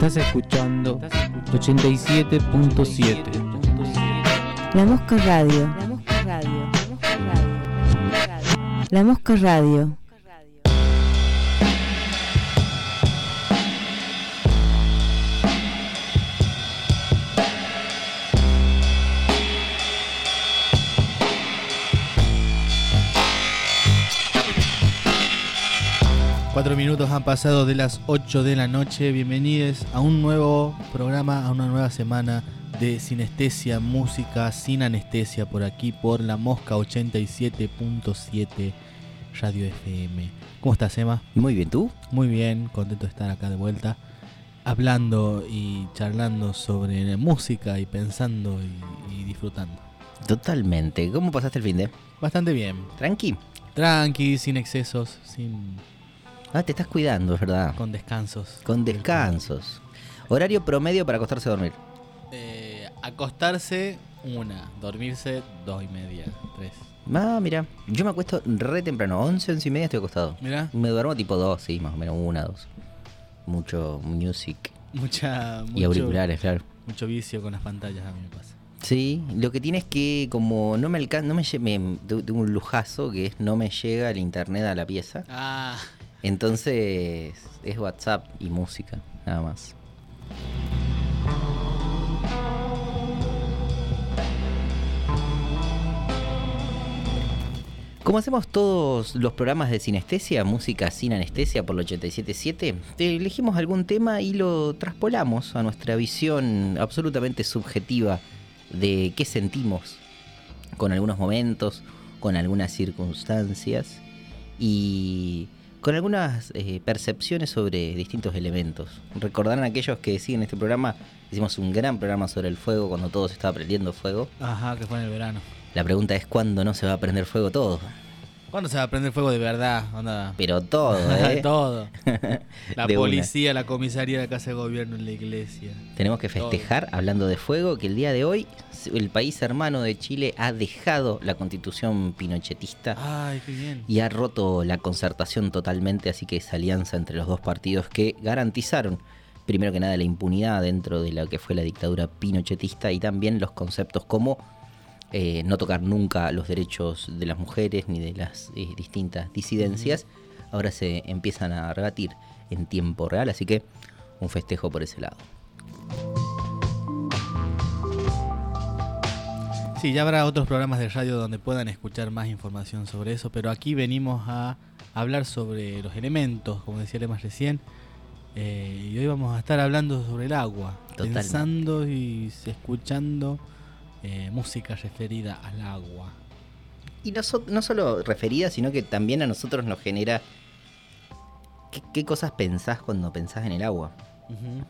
Estás escuchando 87.7. La Mosca Radio. La Mosca Radio. La Mosca Radio. Cuatro minutos han pasado de las 8 de la noche. Bienvenidos a un nuevo programa, a una nueva semana de Sinestesia, música sin anestesia por aquí, por la Mosca 87.7 Radio FM. ¿Cómo estás, Emma? Muy bien, ¿tú? Muy bien, contento de estar acá de vuelta, hablando y charlando sobre música y pensando y, y disfrutando. Totalmente. ¿Cómo pasaste el fin de? Bastante bien. ¿Tranqui? Tranqui, sin excesos, sin Ah, te estás cuidando, es verdad. con descansos. Con descansos. Horario promedio para acostarse a dormir. Eh, acostarse, una. Dormirse, dos y media, tres. Ah, mira. Yo me acuesto re temprano. 11, 11 y media estoy acostado. Mira, Me duermo tipo 2, sí, más o menos una, dos. Mucho music mucha. y mucho- auriculares, claro. Mucho vicio con las pantallas a mí me pasa. Sí, lo que tiene es que como no me alcanza, no me, me tengo un lujazo que es no me llega el internet a la pieza. Ah, Entonces es WhatsApp y música, nada más. Como hacemos todos los programas de sinestesia, música sin anestesia por el 877, te elegimos algún tema y lo traspolamos a nuestra visión absolutamente subjetiva de qué sentimos con algunos momentos, con algunas circunstancias y con algunas eh, percepciones sobre distintos elementos. Recordarán aquellos que siguen este programa, hicimos un gran programa sobre el fuego cuando todo se estaba prendiendo fuego. ajá, que fue en el verano. La pregunta es cuándo no se va a prender fuego todo. ¿Cuándo se va a prender fuego de verdad? Onda. Pero todo, ¿eh? Todo. La De una. policía, la comisaría, la casa de gobierno, la iglesia. Tenemos que festejar, hablando de fuego, que el día de hoy el país hermano de Chile ha dejado la constitución pinochetista Ay, qué bien. y ha roto la concertación totalmente, así que esa alianza entre los dos partidos que garantizaron, primero que nada, la impunidad dentro de lo que fue la dictadura pinochetista y también los conceptos como eh, no tocar nunca los derechos de las mujeres ni de las eh, distintas disidencias, ahora se empiezan a rebatir en tiempo real, así que un festejo por ese lado. Sí, ya habrá otros programas de radio donde puedan escuchar más información sobre eso, pero aquí venimos a hablar sobre los elementos, como decía más recién, eh, y hoy vamos a estar hablando sobre el agua, Totalmente. pensando y escuchando eh, música referida al agua. Y no, so- no solo referida, sino que también a nosotros nos genera... ¿Qué, qué cosas pensás cuando pensás en el agua?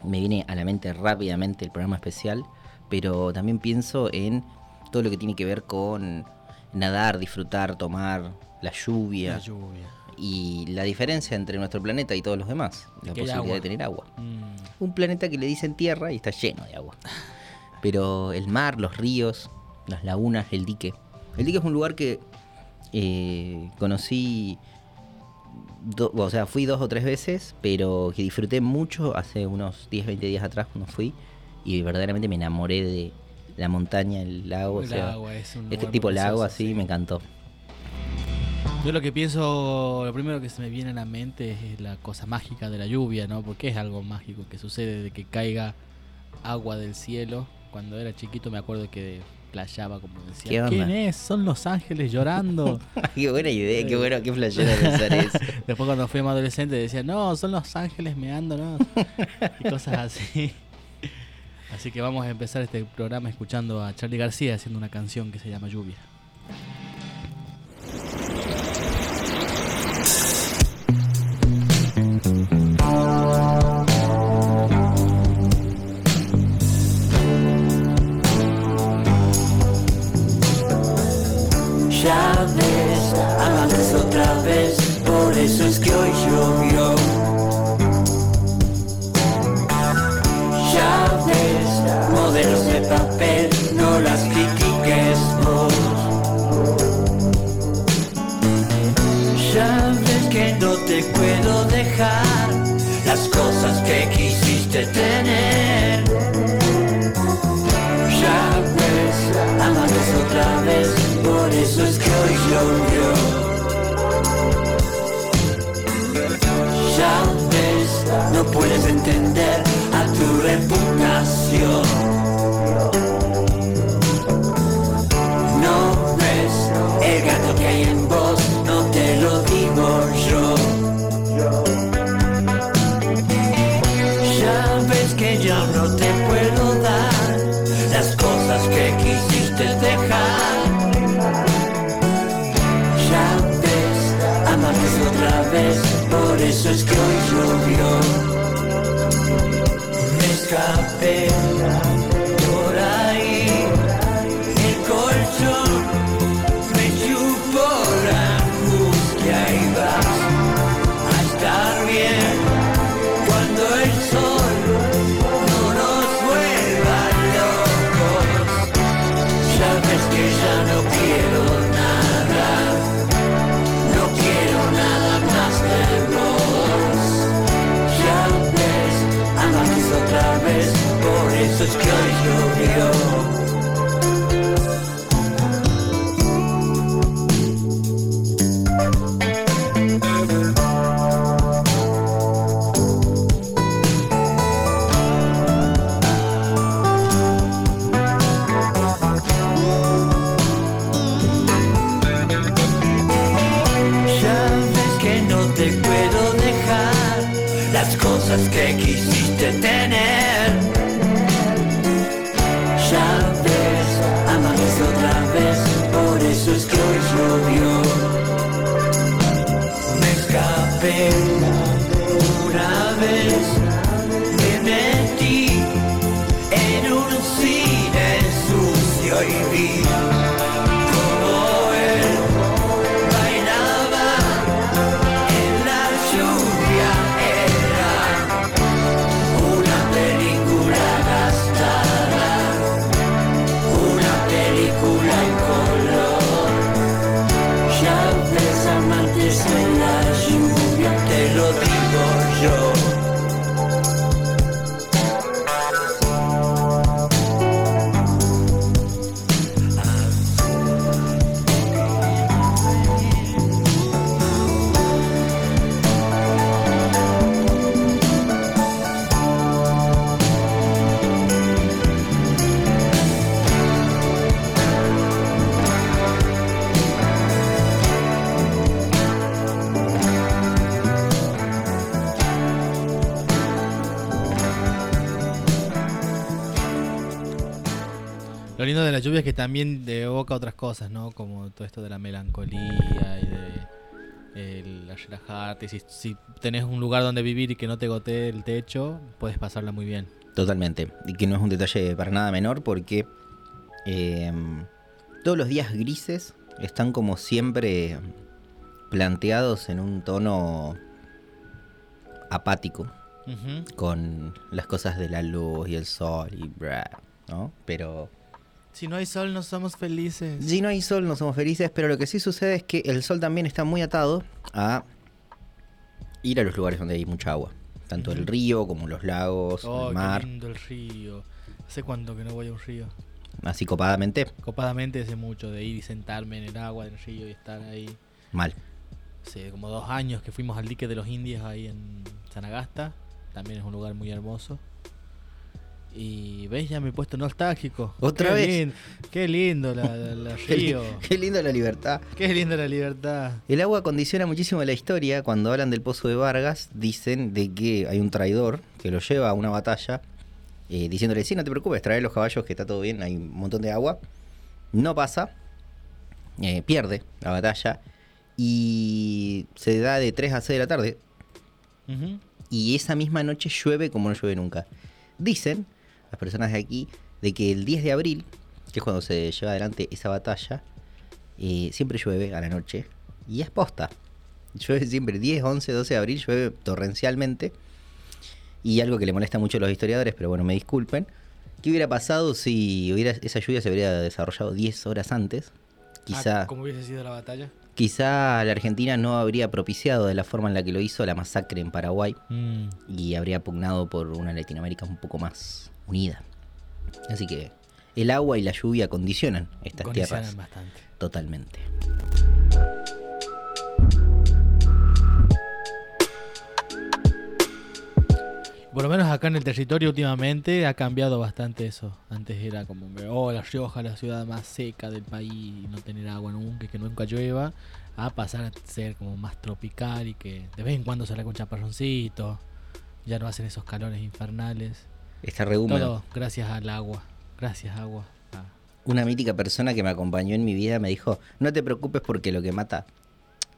Me viene a la mente rápidamente el programa especial, pero también pienso en todo lo que tiene que ver con nadar, disfrutar, tomar, la lluvia La lluvia. y la diferencia entre nuestro planeta y todos los demás, la posibilidad agua. de tener agua. Mm. Un planeta que le dicen tierra y está lleno de agua. Pero el mar, los ríos, las lagunas, el dique. El dique es un lugar que eh, conocí, do- o sea, fui dos o tres veces, pero que disfruté mucho hace unos 10, 20 días atrás cuando fui. Y verdaderamente me enamoré de la montaña, el lago. o El sea, agua es un este tipo lago precioso, así, sí. me encantó. Yo lo que pienso, lo primero que se me viene a la mente es la cosa mágica de la lluvia, ¿no? Porque es algo mágico que sucede de que caiga agua del cielo. Cuando era chiquito me acuerdo que playaba como ¿Qué decía? ¿quién es? Son los ángeles llorando. qué buena idea, qué bueno, qué flashera pensar eso. Después cuando fui más adolescente decía, no, son los ángeles meándonos. y cosas así. Así que vamos a empezar este programa escuchando a Charlie García haciendo una canción que se llama Lluvia. Ves, amaste otra vez, por eso es que hoy llovió. Ya ves, modelos de papel, no las critiques vos. Ya ves que no te puedo dejar, las cosas que quisiste tener. Ya ves, amaste otra vez, por eso es que hoy llovió. Ya ves, no puedes entender a tu reputación. Que también evoca otras cosas, ¿no? Como todo esto de la melancolía y de el relajarte. Si, si tenés un lugar donde vivir y que no te gotee el techo, puedes pasarla muy bien. Totalmente. Y que no es un detalle para nada menor porque eh, todos los días grises están como siempre planteados en un tono apático con las cosas de la luz y el sol y bra, ¿no? Pero Si no hay sol, no somos felices. si no hay sol no somos felices, pero lo que sí sucede es que el sol también está muy atado a ir a los lugares donde hay mucha agua. Tanto el río como los lagos, Oh, el qué mar, lindo el río. ¿Hace cuánto que no voy a un río? así copadamente, Copadamente hace mucho de ir y sentarme en el agua del río y estar ahí. mal. Hace como dos años que fuimos al dique de los indios ahí en Sanagasta. También es un lugar muy hermoso. Y ves, ya me he puesto nostálgico. ¿Otra Qué vez? qué lindo la, la- río. qué lindo la libertad. Qué linda la libertad. El agua condiciona muchísimo la historia. Cuando hablan del pozo de Vargas, dicen de que hay un traidor que lo lleva a una batalla, eh, diciéndole, sí, no te preocupes, trae los caballos que está todo bien, hay un montón de agua. No pasa, eh, pierde la batalla y se da de 3 a 6 de la tarde. Y esa misma noche llueve como no llueve nunca. Dicen las personas de aquí de que el 10 de abril, que es cuando se lleva adelante esa batalla, eh, siempre llueve a la noche. Y es posta. Llueve siempre 10, 11, 12 de abril, llueve torrencialmente. Y algo que le molesta mucho a los historiadores, pero bueno, me disculpen. ¿Qué hubiera pasado si hubiera, esa lluvia se hubiera desarrollado 10 horas antes? Quizá... Ah, ¿Cómo hubiese sido la batalla? quizá la Argentina no habría propiciado de la forma en la que lo hizo la masacre en Paraguay Mm, y habría pugnado por una Latinoamérica un poco más unida. Así que el agua y la lluvia condicionan estas condicionan tierras bastante. totalmente. Por lo menos acá en el territorio últimamente ha cambiado bastante eso. Antes era como oh, La Rioja, la ciudad más seca del país, y no tener agua nunca, que nunca llueva, a pasar a ser como más tropical y que de vez en cuando sale con chaparroncito, ya no hacen esos calores infernales. Está re húmedo. Todo gracias al agua, gracias agua. Ah, Una mítica persona que me acompañó en mi vida me dijo, no te preocupes porque lo que mata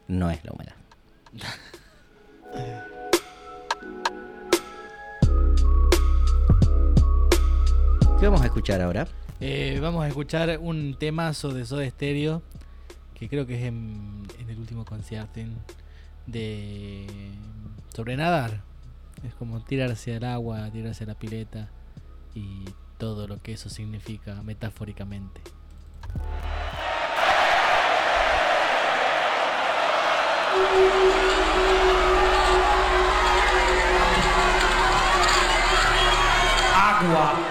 no es la humedad. ¿Qué vamos a escuchar ahora? Eh, vamos a escuchar un temazo de Soda Stereo que creo que es en, en el último concierto de sobre nadar. Es como tirarse al agua, tirarse a la pileta y todo lo que eso significa metafóricamente. a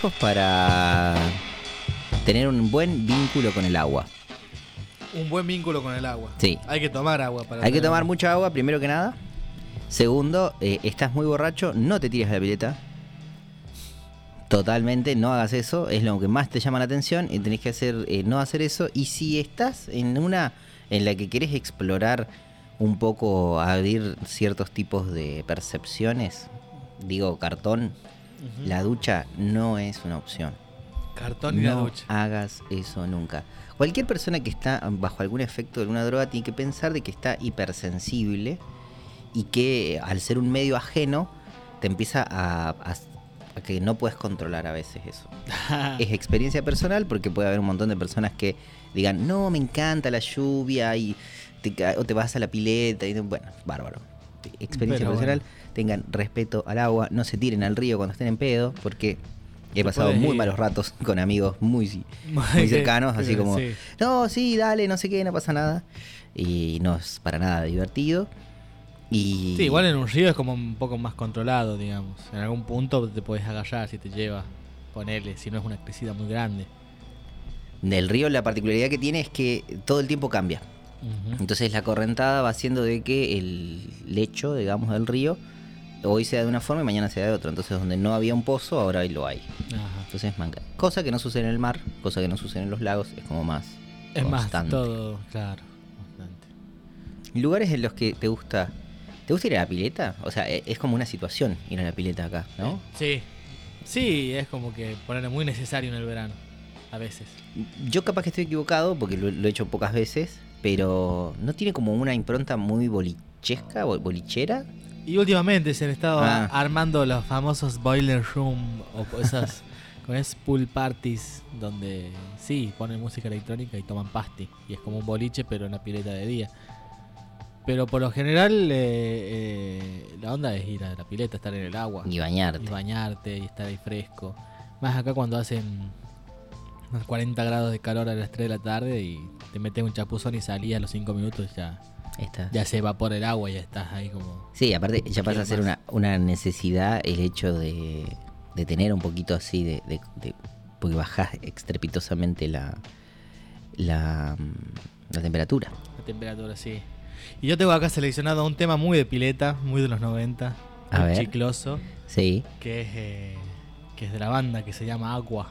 Consejos para tener un buen vínculo con el agua. Un buen vínculo con el agua. Sí. Hay que tomar agua para Hay que tomar mucha agua, primero que nada. Segundo, eh, estás muy borracho, no te tires a la pileta. Totalmente, no hagas eso, es lo que más te llama la atención y tenés que hacer, eh, no hacer eso. Y si estás en una en la que querés explorar un poco, abrir ciertos tipos de percepciones, digo cartón, La ducha no es una opción. Cartón y la No ducha. hagas eso nunca. Cualquier persona que está bajo algún efecto de alguna droga tiene que pensar de que está hipersensible y que al ser un medio ajeno te empieza a, a- a que no puedes controlar a veces eso. es experiencia personal porque puede haber un montón de personas que digan, no, me encanta la lluvia y te, o te vas a la pileta y bueno, bárbaro. Experiencia Pero personal, bueno. Tengan respeto al agua, no se tiren al río cuando estén en pedo porque he pasado muy malos ratos con amigos muy, Muy cercanos, así como, sí. no, sí, dale, no sé qué, no pasa nada. Y no es para nada divertido. Y Sí, igual en un río es como un poco más controlado, digamos. En algún punto te puedes agarrar si te lleva. Ponele, si no es una crecida muy grande. del río la particularidad que tiene es que todo el tiempo cambia. Entonces la correntada va haciendo de que el lecho, digamos, del río, hoy sea de una forma y mañana sea de otra. Entonces donde no había un pozo, ahora lo hay. Ajá. Entonces manga. Cosa que no sucede en el mar, cosa que no sucede en los lagos, es como más Es más constante. todo, claro. Bastante. Lugares en los que te gusta... ¿Te gusta ir a la pileta? O sea, e- es como una situación ir a la pileta acá, ¿no? Sí. Sí, es como que ponerle muy necesario en el verano. A veces. Yo capaz que estoy equivocado porque lo, lo he hecho pocas veces, pero ¿no tiene como una impronta muy bolichesca, bo- bolichera? Y últimamente se han estado Ah. armando los famosos boiler room o esas con esas pool parties donde sí ponen música electrónica y toman pasti y es como un boliche pero en una pileta de día. Pero por lo general eh, eh, la onda es ir a la pileta, estar en el agua Y bañarte. y bañarte y estar ahí fresco. Más acá cuando hacen unos 40 grados de calor a las 3 de la tarde y te metes un chapuzón y salís a los 5 minutos ya Está. ya se evapora el agua y ya estás ahí como Sí, aparte ya pasa a ser una, una necesidad el hecho de, de tener un poquito así de, de- de- porque bajás estrepitosamente la, la, mm, la temperatura. La temperatura, sí. Y yo tengo acá seleccionado un tema muy de pileta, muy de los 90, A ver. chicloso, Sí. que es, eh, que es de la banda, que se llama Agua.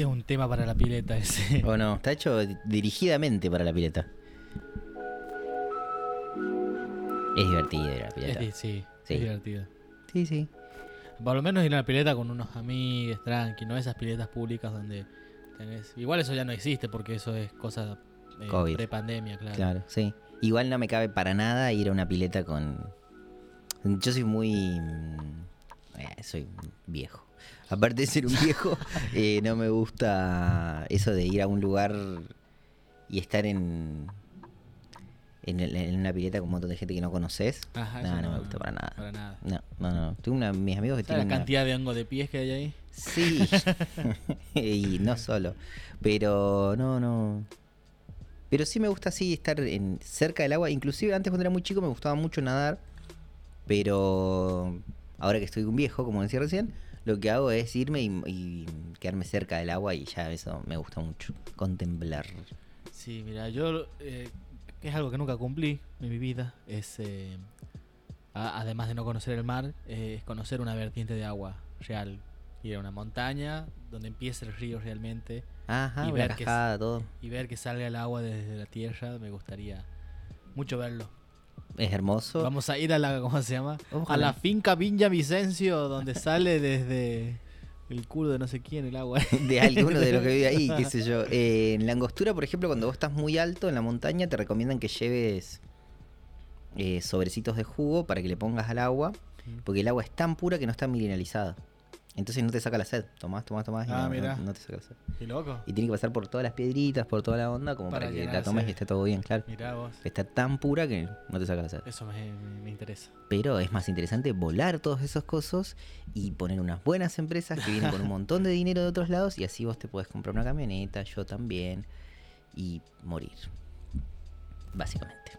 Es un tema para la pileta ese. ¿O no? Está hecho dirigidamente para la pileta. Es divertido ir a la Es pileta. di- sí, Sí. es divertido. Sí, sí. Por lo menos ir a la pileta con unos amigos, tranqui, no esas piletas públicas donde tenés... Igual eso ya no existe porque eso es cosa eh, COVID. pre-pandemia, claro. Claro, sí. Igual no me cabe para nada ir a una pileta con. Yo soy muy. mm, eh, soy viejo. Aparte de ser un viejo, eh, no me gusta eso de ir a un lugar y estar en. En, una pileta con un montón de gente que no conoces. Ajá, no, no, no- me gusta para nada. para nada. No, no, no. Tengo una, mis amigos que ¿Sabes tienen. la una- cantidad de hongo de pies que hay ahí? Sí. y no solo. Pero no, no. Pero sí me gusta así estar en, cerca del agua. Inclusive antes cuando era muy chico me gustaba mucho nadar. Pero ahora que estoy un viejo, como decía recién, lo que hago es irme y, y quedarme cerca del agua y ya eso me gusta mucho. Contemplar. Sí, mira, yo... eh, que es algo que nunca cumplí en mi vida. Es... eh, a- además de no conocer el mar, eh, es conocer una vertiente de agua real. Ir a una montaña donde empieza el río realmente. Ajá, Y ver que todo. Y ver que salga el agua desde la tierra, me gustaría mucho verlo. Es hermoso. Vamos a ir a la, ¿cómo se llama? Ojalá. A la finca Viña Vicencio, donde sale desde el culo de no sé quién el agua. de alguno de los que vive ahí, qué sé yo. Eh, en la angostura, por ejemplo, cuando vos estás muy alto en la montaña, te recomiendan que lleves eh, sobrecitos de jugo para que le pongas al agua, porque el agua es tan pura que no está mineralizada. Entonces no te saca la sed. Tomás, tomás, tomás. y Ah, no, no- te saca la sed. Qué loco. Y tiene que pasar por todas las piedritas, por toda la onda, como Para para, que la tomes y esté todo bien, claro. Mirá vos. Está tan pura que no te saca la sed. Eso me, me- me interesa. Pero es más interesante volar todos esos cosos y poner unas buenas empresas que vienen con un montón de dinero de otros lados y así vos te podés comprar una camioneta, yo también, y morir. Básicamente.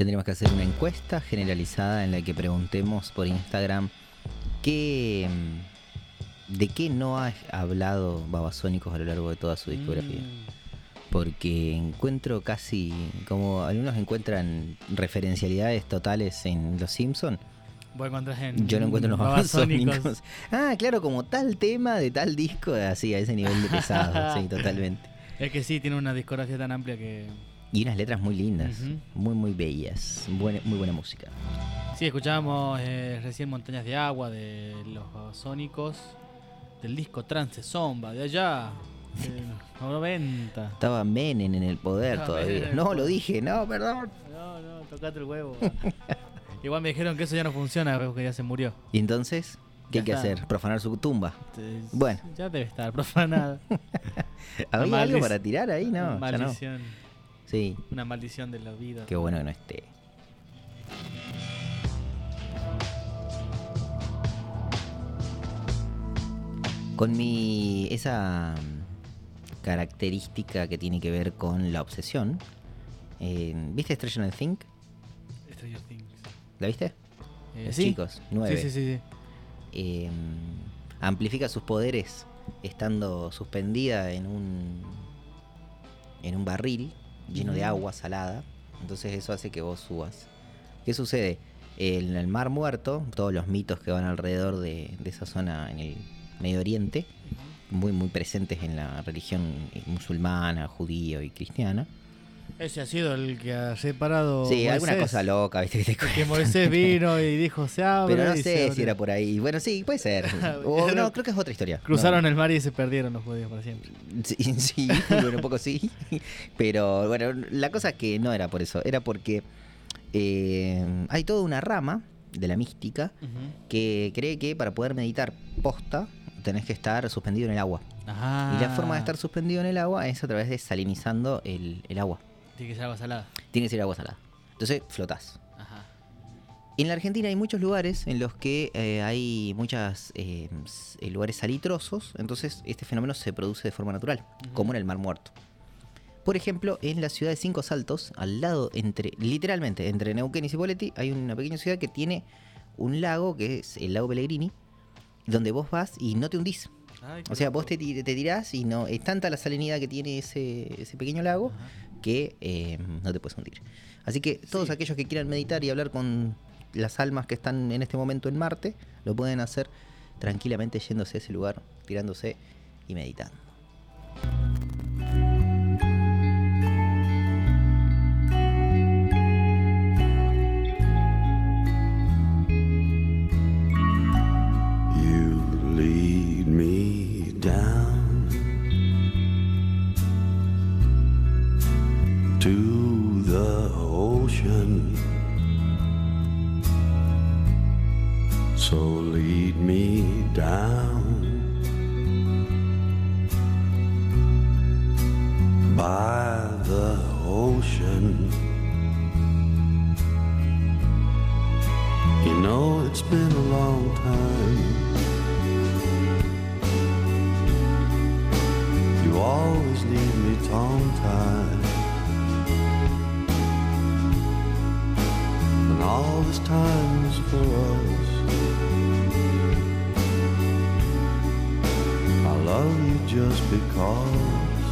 Tendremos que hacer una encuesta generalizada en la que preguntemos por Instagram qué, mm, de qué no ha hablado Babasónicos a lo largo de toda su discografía. Mm. Porque encuentro casi, como algunos encuentran referencialidades totales en Los Simpson, en. yo lo encuentro en los. Babasónicos. Ah, claro, como tal tema de tal disco, así, a ese nivel de pesado, sí, totalmente. Es que sí, tiene una discografía tan amplia que. Y unas letras muy lindas, muy, muy bellas, buena- muy buena música. Sí, escuchábamos eh, recién Montañas de Agua de los Babasónicos, del disco Trance Zomba, de allá, de los 90. Estaba Menem en el poder Estaba todavía. El No, lo dije, no, perdón. No, no, tocate el huevo. Igual me dijeron que eso ya no funciona, porque ya se murió. ¿Y entonces? ¿Qué Ya hay que está. hacer? ¿Profanar su tumba? Te- Bueno. Ya debe estar profanada. ¿Había algo para tirar ahí? No, ya no. Sí, Una maldición de la vida. qué bueno que no esté. Con mi. esa mm, característica que tiene que ver con la obsesión. eh, ¿Viste Stranger Things? Stranger Things. ¿La viste? Eh, Los sí. chicos, nueve. Sí, sí, sí. sí. eh, amplifica sus poderes estando suspendida en un en un barril lleno de agua salada. Entonces eso hace que vos subas. ¿Qué sucede? En el Mar Muerto, todos los mitos que van alrededor de, de esa zona en el Medio Oriente, muy muy presentes en la religión musulmana, judía y cristiana. Ese ha sido el que ha separado. sí, alguna Moisés. cosa loca, ¿viste? Que te Que Moisés vino y dijo se abre. Pero no sé abre. si era por ahí. Bueno, sí, puede ser. O no, creo que es otra historia. Cruzaron No. el mar y se perdieron los judíos para siempre. Sí, sí, bueno, un poco sí. Pero bueno, la cosa es que no era por eso. Era porque eh, hay toda una rama de la mística que cree que para poder meditar posta tenés que estar suspendido en el agua. Y la forma de estar suspendido en el agua es a través de salinizando el, el agua. Tiene que ser agua salada. Tiene que ser agua salada. Entonces flotás. Ajá. En la Argentina hay muchos lugares en los que eh, hay muchos lugares salitrosos, entonces este fenómeno se produce de forma natural, como en el Mar Muerto. Por ejemplo, en la ciudad de Cinco Saltos, al lado, entre literalmente entre Neuquén y Cipolletti, hay una pequeña ciudad que tiene un lago que es el lago Pellegrini, donde vos vas y no te hundís. Ay, O sea, vos te, te tirás y no es tanta la salinidad que tiene ese, ese pequeño lago que eh, no te puedes hundir. Así que todos Sí. aquellos que quieran meditar y hablar con las almas que están en este momento en Marte, lo pueden hacer tranquilamente yéndose a ese lugar, tirándose y meditando. Ocean. So lead me down by the ocean. You know it's been a long time. You always leave me tongue tied. This time's for us. I love you just because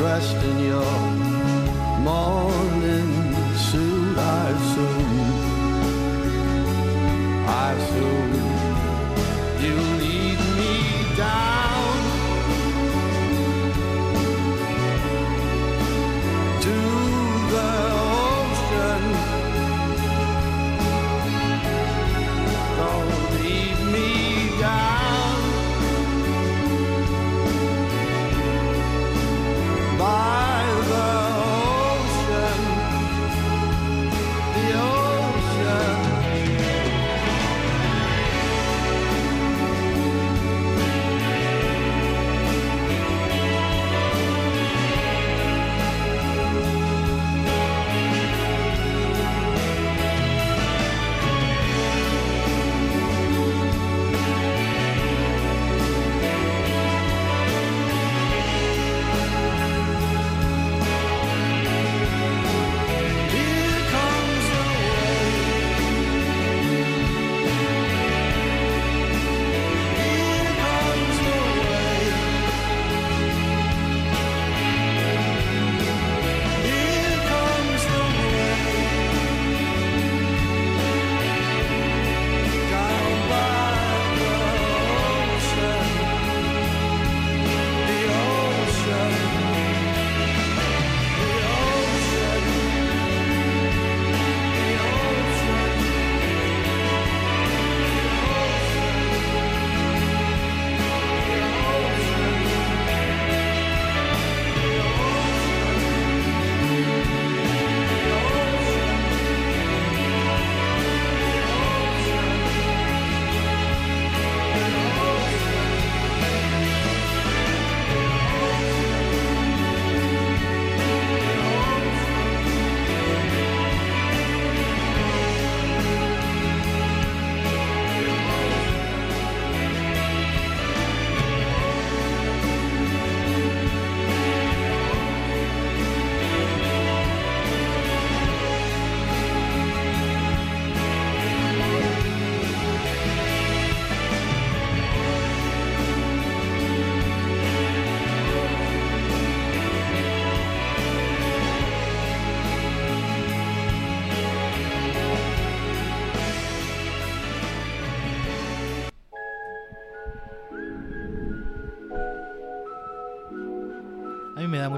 dressed in your morning suit? I assume. I assume you lead me down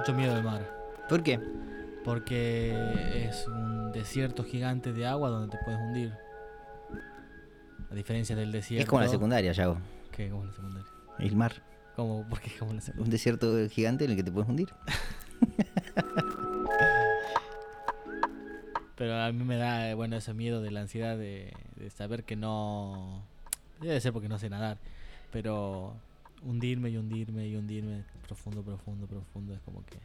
mucho miedo el mar. ¿Por qué? Porque es un desierto gigante de agua donde te puedes hundir. A diferencia del desierto. Es como la secundaria, Yago. ¿Qué? Como la secundaria. El mar. ¿Cómo? ¿Por qué es como la secundaria? Un desierto gigante en el que te puedes hundir. Pero a mí me da, bueno, ese miedo de la ansiedad de, de saber que no... Debe ser porque no sé nadar. Pero hundirme y hundirme y hundirme profundo, profundo, profundo es como que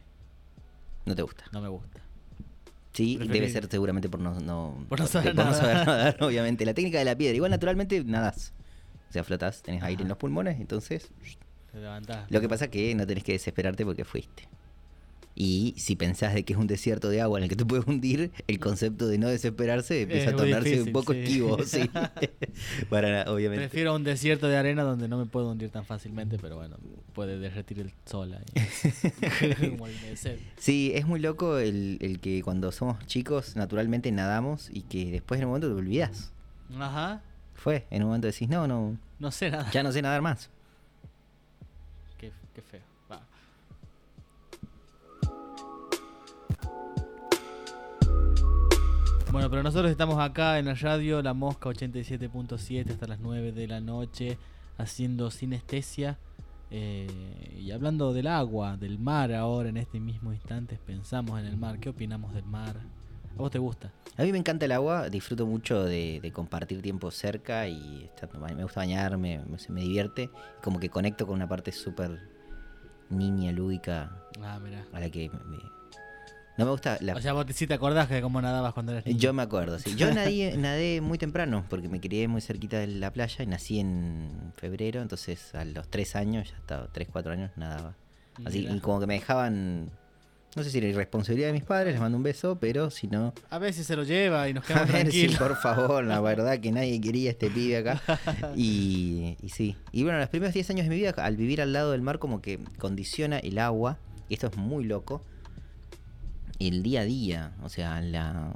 No te gusta. no me gusta. Sí, Preferir- debe ser seguramente por no, no, Por no saber por no saber nadar. obviamente. La técnica de la piedra. Igual naturalmente nadas. O sea, flotas, tenés aire en los pulmones, entonces Te levantás. Lo que pasa es que no tenés que desesperarte porque fuiste. Y si pensás de que es un desierto de agua en el que te puedes hundir, el concepto de no desesperarse empieza Es a tornarse difícil, un poco sí. esquivo, sí. Para obviamente. Prefiero un desierto de arena donde no me puedo hundir tan fácilmente, pero bueno, puede derretir el sol ahí. Como el. Sí, es muy loco el, el que cuando somos chicos naturalmente nadamos y que después en un momento te olvidás. Ajá. Fue, en un momento decís, no, no, No sé nada. ya no sé nadar más. Qué, qué feo. Bueno, pero nosotros estamos acá en la radio La Mosca 87.7 hasta las 9 de la noche haciendo sinestesia eh, y hablando del agua, del mar ahora en este mismo instante. Pensamos en el mar. ¿Qué opinamos del mar? ¿A vos te gusta? A mí me encanta el agua, disfruto mucho de, de compartir tiempo cerca y estar- me gusta bañarme, me, me divierte. Como que conecto con una parte súper niña, lúdica, Ah, a la que me- no me gusta la... O sea, vos sí te acordás de cómo nadabas cuando eras niño. yo me acuerdo, sí. Yo nadé, nadé muy temprano porque me crié muy cerquita de la playa y nací en febrero, entonces a los tres años, ya estaba, tres, cuatro años, nadaba. Así, y como que me dejaban, no sé si era irresponsabilidad de mis padres, les mando un beso, pero si no, A veces se lo lleva y nos A quedamos ver, sí, tranquilos. por favor, la verdad que nadie quería a este pibe acá. Y, y sí. Y bueno, los primeros 10 años de mi vida, al vivir al lado del mar, como que condiciona el agua. Y esto es muy loco. El día a día, o sea, la.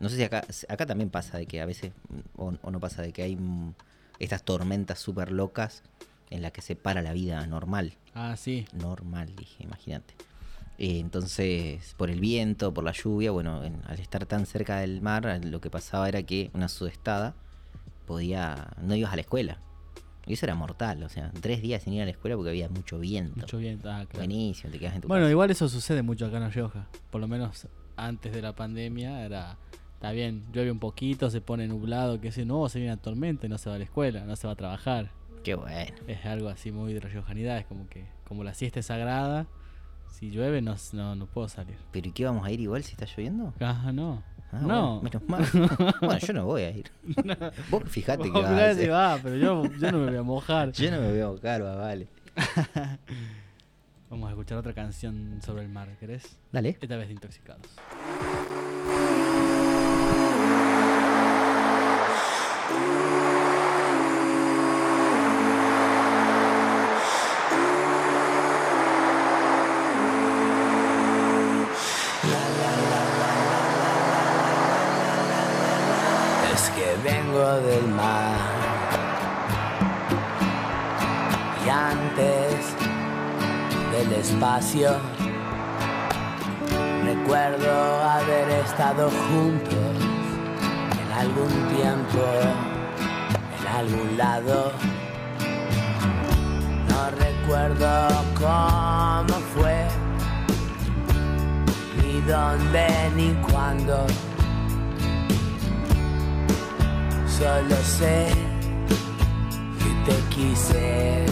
No sé si acá, acá también pasa de que a veces, o, o no pasa de que hay estas tormentas súper locas en las que se para la vida normal Ah, sí. normal, dije, imagínate. Eh, entonces, por el viento, por la lluvia, bueno, en- al estar tan cerca del mar, lo que pasaba era que una sudestada podía. no ibas a la escuela. Y eso era mortal, o sea, tres días sin ir a la escuela porque había mucho viento. Mucho viento. Ah, claro. Buenísimo, te quedas en tu Bueno, casa. igual eso sucede mucho acá en Rioja. Por lo menos antes de la pandemia era. Está bien, llueve un poquito, se pone nublado, que si no, se viene una tormenta y no se va a la escuela, no se va a trabajar. Qué bueno. Es algo así muy de riojanidad, es como que, como la siesta es sagrada, si llueve no, no, no puedo salir. ¿Pero y qué vamos a ir igual si está lloviendo? Ah, no. Ah, no. bueno, menos mal. bueno, yo no voy a ir. Vos fijate que vas. eh. va, pero yo, yo no me voy a mojar. Yo no me voy a buscar, va, vale. Vamos a escuchar otra canción sobre el mar, ¿querés? Dale. Esta vez de Intoxicados. Recuerdo haber estado juntos en algún tiempo, en algún lado. No recuerdo cómo fue, ni dónde, ni cuándo. Solo sé que te quise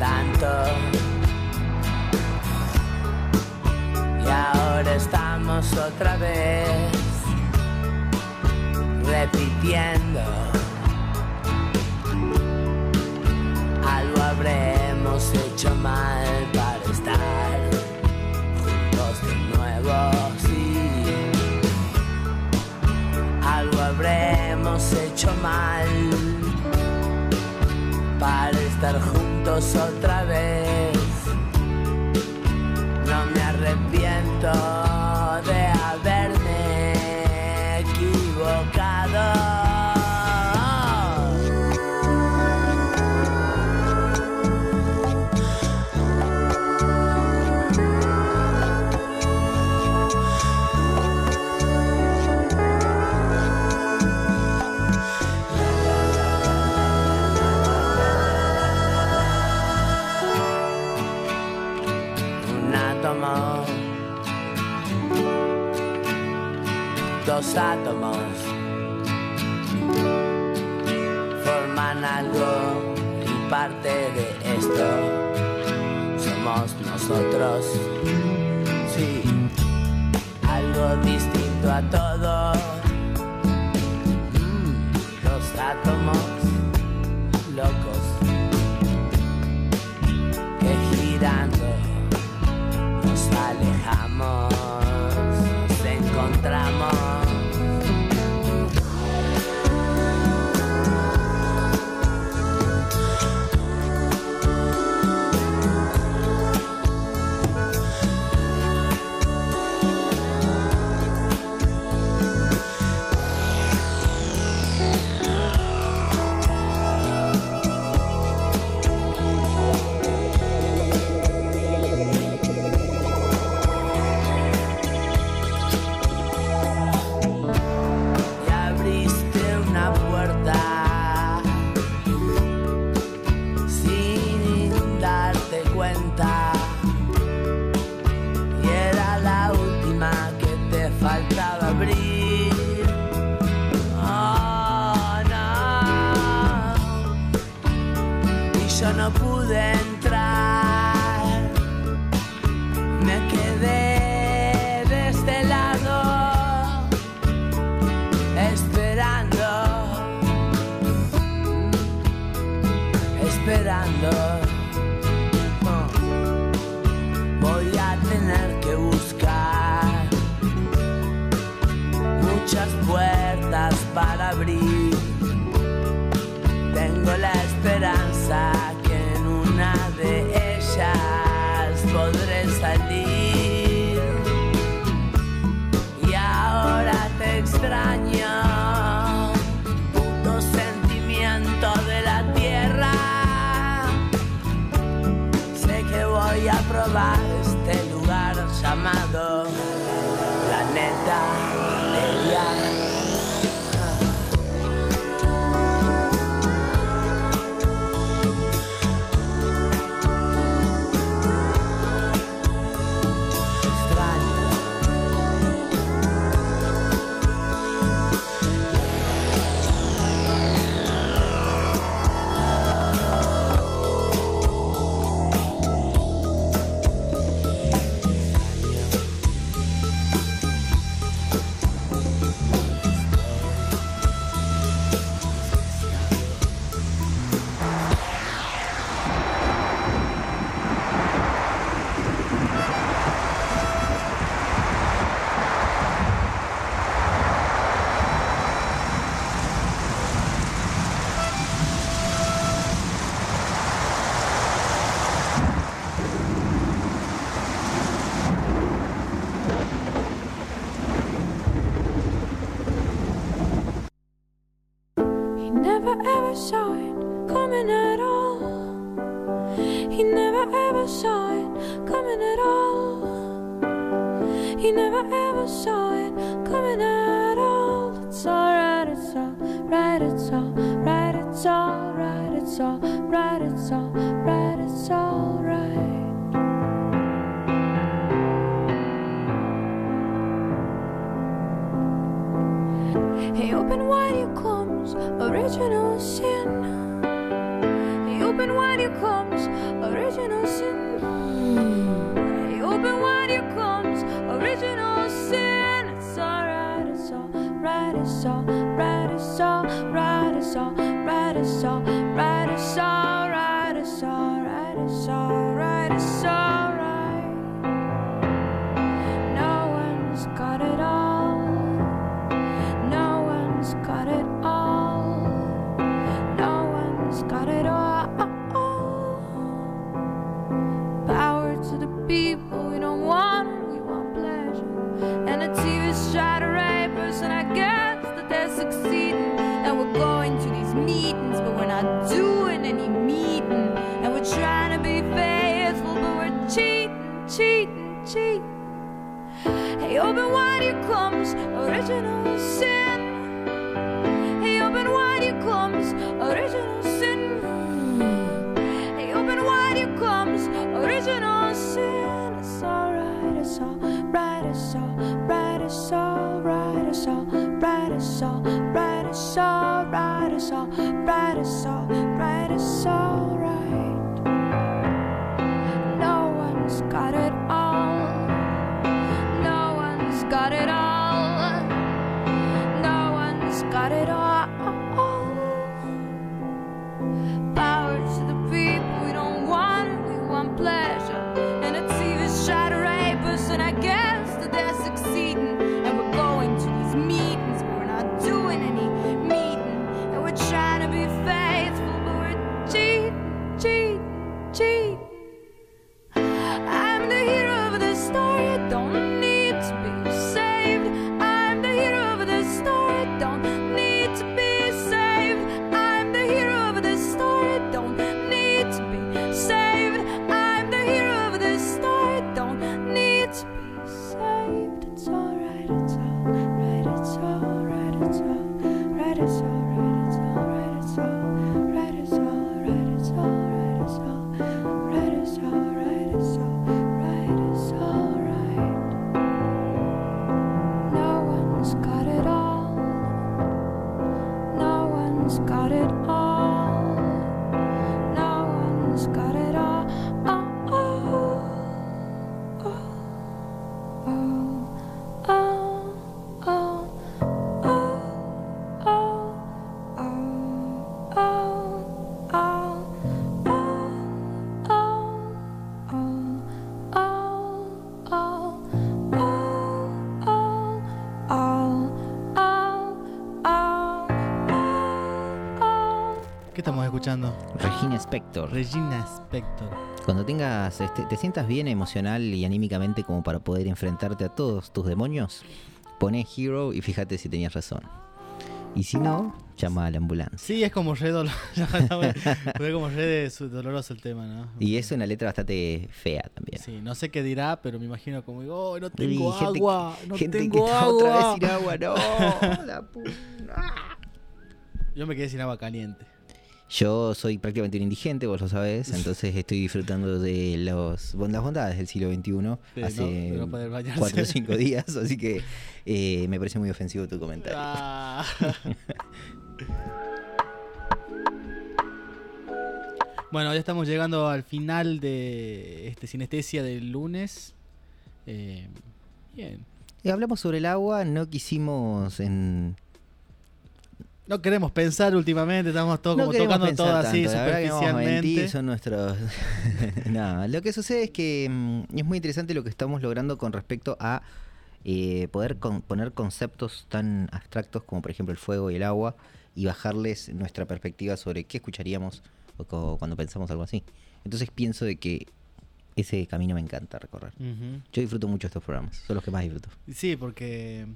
tanto. Y ahora estamos otra vez repitiendo. Algo habremos hecho mal para estar juntos de nuevo, sí algo habremos hecho mal para estar juntos otra vez. los átomos forman algo y parte de esto somos nosotros. Sí, algo distinto a todo. Mm, los átomos. no pude entender. ever saw it coming at all. He never ever saw it coming at all. It's alright, it's alright, it's alright, it's alright, it's alright, it's alright, it's alright. He opened wide your comes, original sin. He opened wide original sin. They open wide your comes, original sin. It's alright, it's alright, it's alright. started escuchando? Regina Spector. Regina Spector. Cuando tengas, este, te sientas bien emocional y anímicamente como para poder enfrentarte a todos tus demonios, poné Hero y fíjate si tenías razón. Y si no, llama a la ambulancia. Sí, es como re dolor- Fue como re doloroso el tema, ¿no? Y es una letra bastante fea también. Sí, no sé qué dirá, pero me imagino como, oh, no tengo gente agua, que- no gente que tengo está agua. otra vez sin agua, no, la pu- Yo me quedé sin agua caliente. Yo soy prácticamente un indigente, vos lo sabés, entonces estoy disfrutando de los, las bondades del siglo XXI hace no. 4 o 5 días, así que eh, me parece muy ofensivo tu comentario. Ah. bueno, ya estamos llegando al final de este sinestesia del lunes. Eh, bien. Y hablamos sobre el agua, no quisimos en... No queremos pensar últimamente, estamos todos no como tocando todo así tanto, a mentir, superficialmente. son nuestros... no, lo que sucede es que mm, es muy interesante lo que estamos logrando con respecto a eh, poder con- poner conceptos tan abstractos como por ejemplo el fuego y el agua y bajarles nuestra perspectiva sobre qué escucharíamos cuando pensamos algo así. Entonces pienso de que ese camino me encanta recorrer. Yo disfruto mucho estos programas, son los que más disfruto. Sí, porque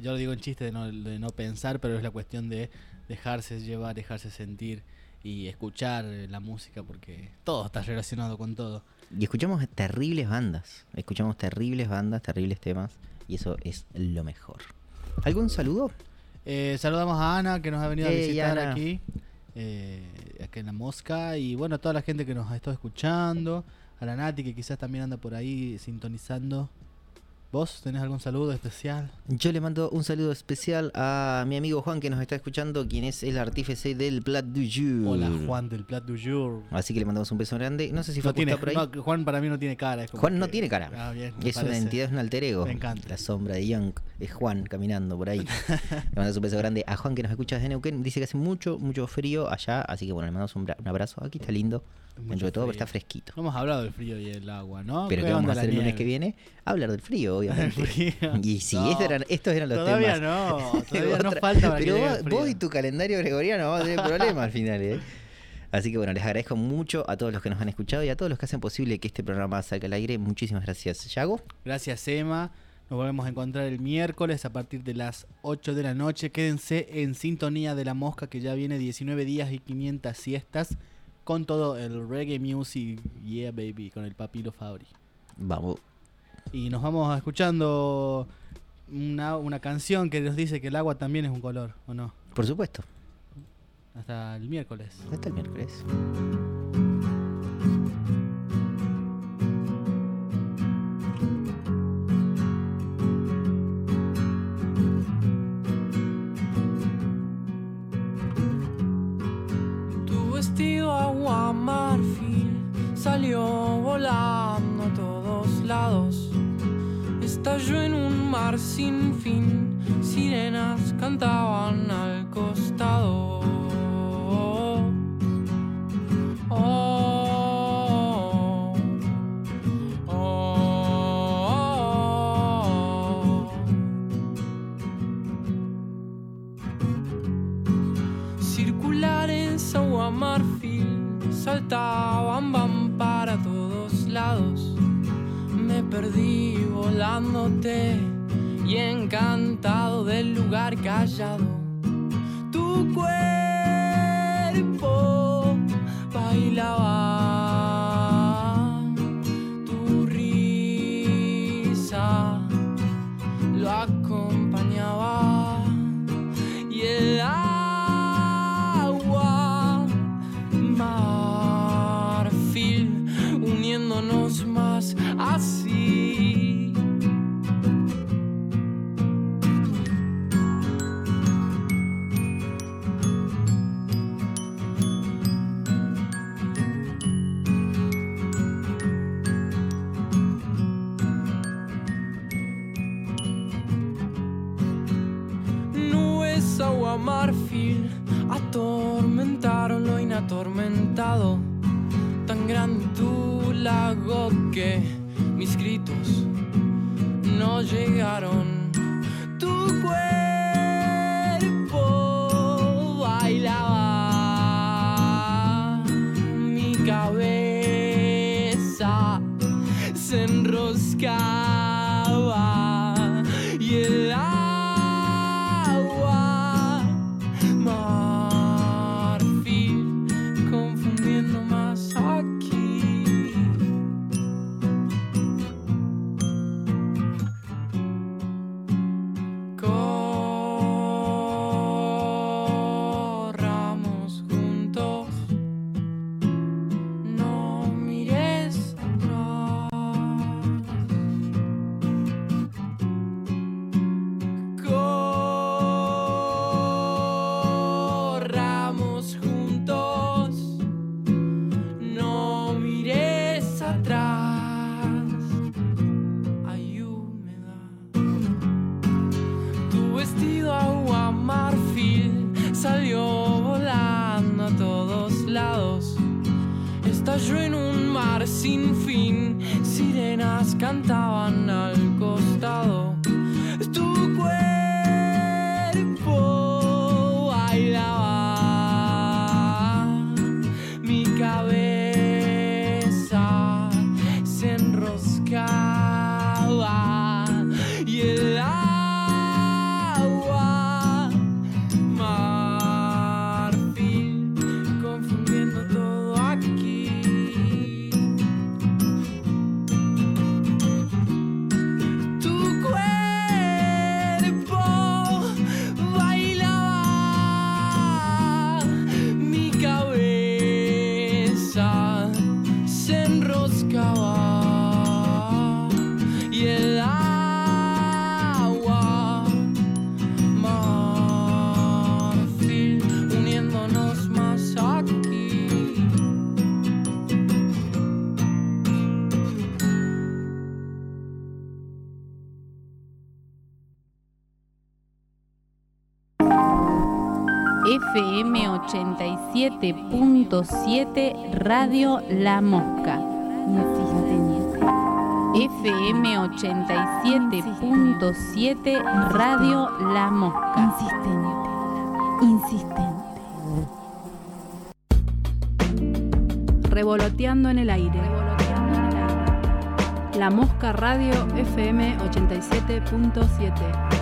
yo lo digo en chiste de no, de no pensar, pero es la cuestión de dejarse llevar, dejarse sentir y escuchar eh, la música, porque todo está relacionado con todo. Y escuchamos terribles bandas, escuchamos terribles bandas, terribles temas, y eso es lo mejor. ¿Algún saludo? Eh, saludamos a Ana que nos ha venido a visitar Ana. aquí, eh, acá en la mosca, y bueno, a toda la gente que nos ha estado escuchando, a la Nati que quizás también anda por ahí sintonizando. ¿Vos tenés algún saludo especial? Yo le mando un saludo especial a mi amigo Juan que nos está escuchando, quien es el artífice del Plat du Jour. Hola Juan del Plat du Jour. Así que le mandamos un beso grande. No sé si fue No tiene, por ahí. no, Juan para mí no tiene cara. es como Juan no tiene cara. Ah, bien, es una entidad, es un alter ego. Me encanta. La sombra de Young es Juan caminando por ahí. le mandamos un beso grande a Juan que nos escucha desde Neuquén. Dice que hace mucho, mucho frío allá. Así que bueno, le mandamos un abrazo. Aquí está lindo. Mucho Dentro de todo, pero está fresquito. No hemos hablado del frío y el agua, ¿no? Pero ¿Qué ¿qué vamos a hacer el lunes que viene? Hablar del frío, obviamente. El frío. Y sí, No. estos, eran, estos eran los Todavía temas. no, todavía no falta para que Pero llegue vos, el frío. vos y tu calendario gregoriano vamos a tener problemas al final, ¿eh? Así que bueno, les agradezco mucho a todos los que nos han escuchado y a todos los que hacen posible que este programa salga al aire. Muchísimas gracias, Yago. Gracias, Emma. Nos volvemos a encontrar el miércoles a partir de las 8 de la noche. Quédense en sintonía de la mosca que ya viene 19 días y 500 siestas con todo el reggae music. Yeah, baby, con el papilo Fabri. Vamos. Y nos vamos escuchando una, una canción que nos dice que el agua también es un color, ¿o no? Por supuesto. Hasta el miércoles. Hasta el miércoles. Marfil salió volando todo lados. Estalló en un mar sin fin, sirenas cantaban al costado. Oh, saltaban van para todos lados. Me perdí volándote y encantado del lugar callado. Tu cuerpo Estalló en un mar sin fin, sirenas cantaban al 87.7 Radio La Mosca. FM 87.7 Radio La Mosca. Insistente. Insistente. Revoloteando en el aire. La Mosca Radio FM 87.7.